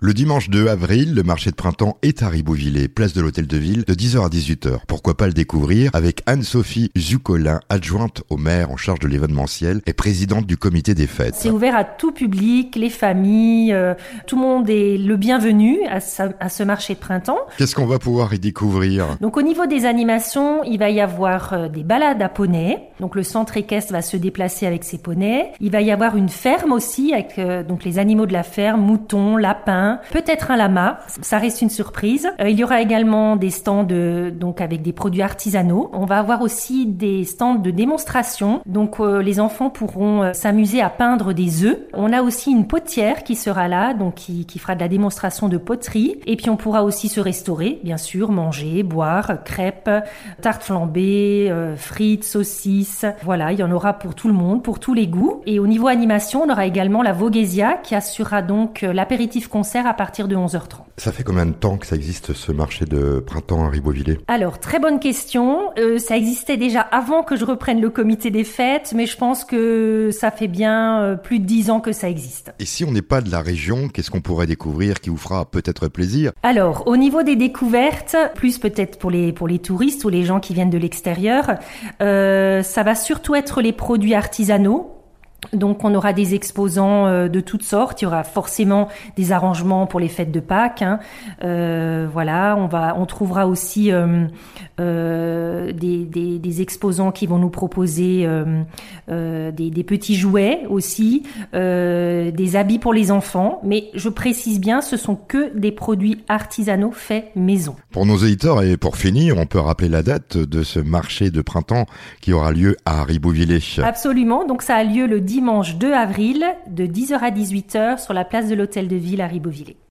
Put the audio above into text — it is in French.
Le dimanche 2 avril, le marché de printemps est à Ribeauvillé, place de l'Hôtel de Ville, de 10h à 18h. Pourquoi pas le découvrir avec Anne-Sophie Zucolin, adjointe au maire en charge de l'événementiel et présidente du comité des fêtes. C'est ouvert à tout public, les familles, euh, tout le monde est le bienvenu à, ce marché de printemps. Qu'est-ce qu'on va pouvoir y découvrir? Donc au niveau des animations, il va y avoir euh, des balades à poneys. Donc le centre équestre va se déplacer avec ses poneys. Il va y avoir une ferme aussi avec euh, donc les animaux de la ferme, moutons, lapins peut-être un lama, ça reste une surprise. Euh, il y aura également des stands de, donc avec des produits artisanaux. On va avoir aussi des stands de démonstration, donc euh, les enfants pourront euh, s'amuser à peindre des œufs. On a aussi une potière qui sera là, donc qui, fera de la démonstration de poterie. Et puis on pourra aussi se restaurer, bien sûr, manger, boire, crêpes, tartes flambées, frites, saucisses. Voilà, il y en aura pour tout le monde, pour tous les goûts. Et au niveau animation, on aura également la Voguesia qui assurera donc l'apéritif concert à partir de 11h30. Ça fait combien de temps que ça existe ce marché de printemps à Ribeauvillé? Alors, très bonne question. Euh, ça existait déjà avant que je reprenne le comité des fêtes, mais je pense que ça fait bien euh, plus de 10 ans que ça existe. Et si on n'est pas de la région, qu'est-ce qu'on pourrait découvrir qui vous fera peut-être plaisir? Alors, au niveau des découvertes, plus peut-être pour les, pour les touristes ou les gens qui viennent de l'extérieur, euh, ça va surtout être les produits artisanaux donc on aura des exposants euh, de toutes sortes. Il y aura forcément des arrangements pour les fêtes de Pâques. Hein. Euh, voilà, on va, on trouvera aussi euh, des, des, exposants qui vont nous proposer des, des, petits jouets aussi, des habits pour les enfants. Mais je précise bien, ce sont que des produits artisanaux faits maison. Pour nos éditeurs et pour finir, on peut rappeler la date de ce marché de printemps qui aura lieu à Ribeauvillé. Absolument. Donc ça a lieu le dimanche 2 avril de 10h à 18h sur la place de l'Hôtel de Ville à Ribeauvillé.